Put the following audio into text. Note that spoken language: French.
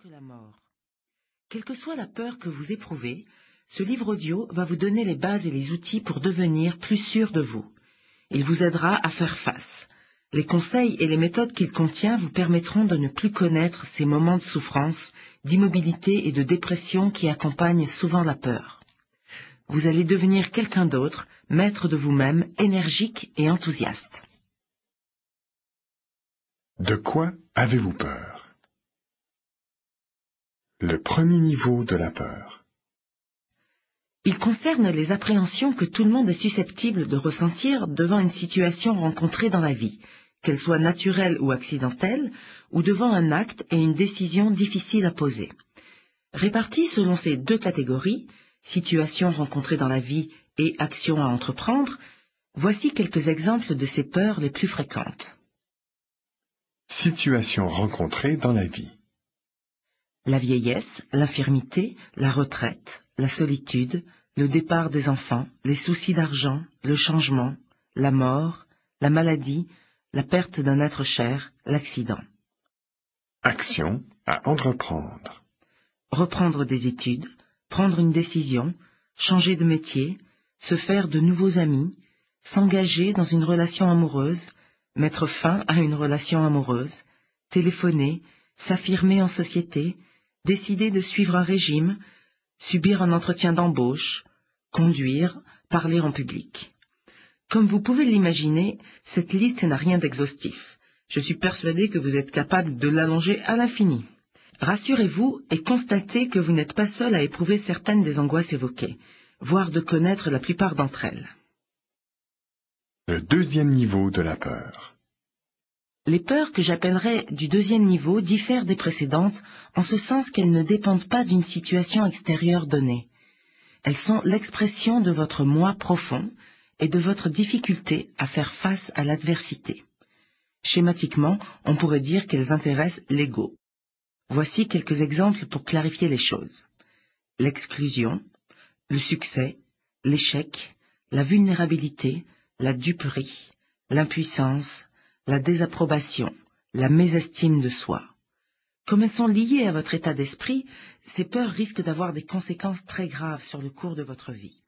que la mort. Quelle que soit la peur que vous éprouvez, ce livre audio va vous donner les bases et les outils pour devenir plus sûr de vous. Il vous aidera à faire face. Les conseils et les méthodes qu'il contient vous permettront de ne plus connaître ces moments de souffrance, d'immobilité et de dépression qui accompagnent souvent la peur. Vous allez devenir quelqu'un d'autre, maître de vous-même, énergique et enthousiaste. De quoi avez-vous peur? Le premier niveau de la peur. Il concerne les appréhensions que tout le monde est susceptible de ressentir devant une situation rencontrée dans la vie, qu'elle soit naturelle ou accidentelle, ou devant un acte et une décision difficile à poser. Réparties selon ces deux catégories, situation rencontrée dans la vie et action à entreprendre, voici quelques exemples de ces peurs les plus fréquentes. Situation rencontrée dans la vie. La vieillesse, l'infirmité, la retraite, la solitude, le départ des enfants, les soucis d'argent, le changement, la mort, la maladie, la perte d'un être cher, l'accident. Action à entreprendre. Reprendre des études, prendre une décision, changer de métier, se faire de nouveaux amis, s'engager dans une relation amoureuse, mettre fin à une relation amoureuse, téléphoner, s'affirmer en société, décider de suivre un régime, subir un entretien d'embauche, conduire, parler en public. Comme vous pouvez l'imaginer, cette liste n'a rien d'exhaustif. Je suis persuadé que vous êtes capable de l'allonger à l'infini. Rassurez-vous et constatez que vous n'êtes pas seul à éprouver certaines des angoisses évoquées, voire de connaître la plupart d'entre elles. Le deuxième niveau de la peur. Les peurs que j'appellerais du deuxième niveau diffèrent des précédentes en ce sens qu'elles ne dépendent pas d'une situation extérieure donnée. Elles sont l'expression de votre moi profond et de votre difficulté à faire face à l'adversité. Schématiquement, on pourrait dire qu'elles intéressent l'ego. Voici quelques exemples pour clarifier les choses. L'exclusion, le succès, l'échec, la vulnérabilité, la duperie, l'impuissance, la désapprobation, la mésestime de soi. Comme elles sont liées à votre état d'esprit, ces peurs risquent d'avoir des conséquences très graves sur le cours de votre vie.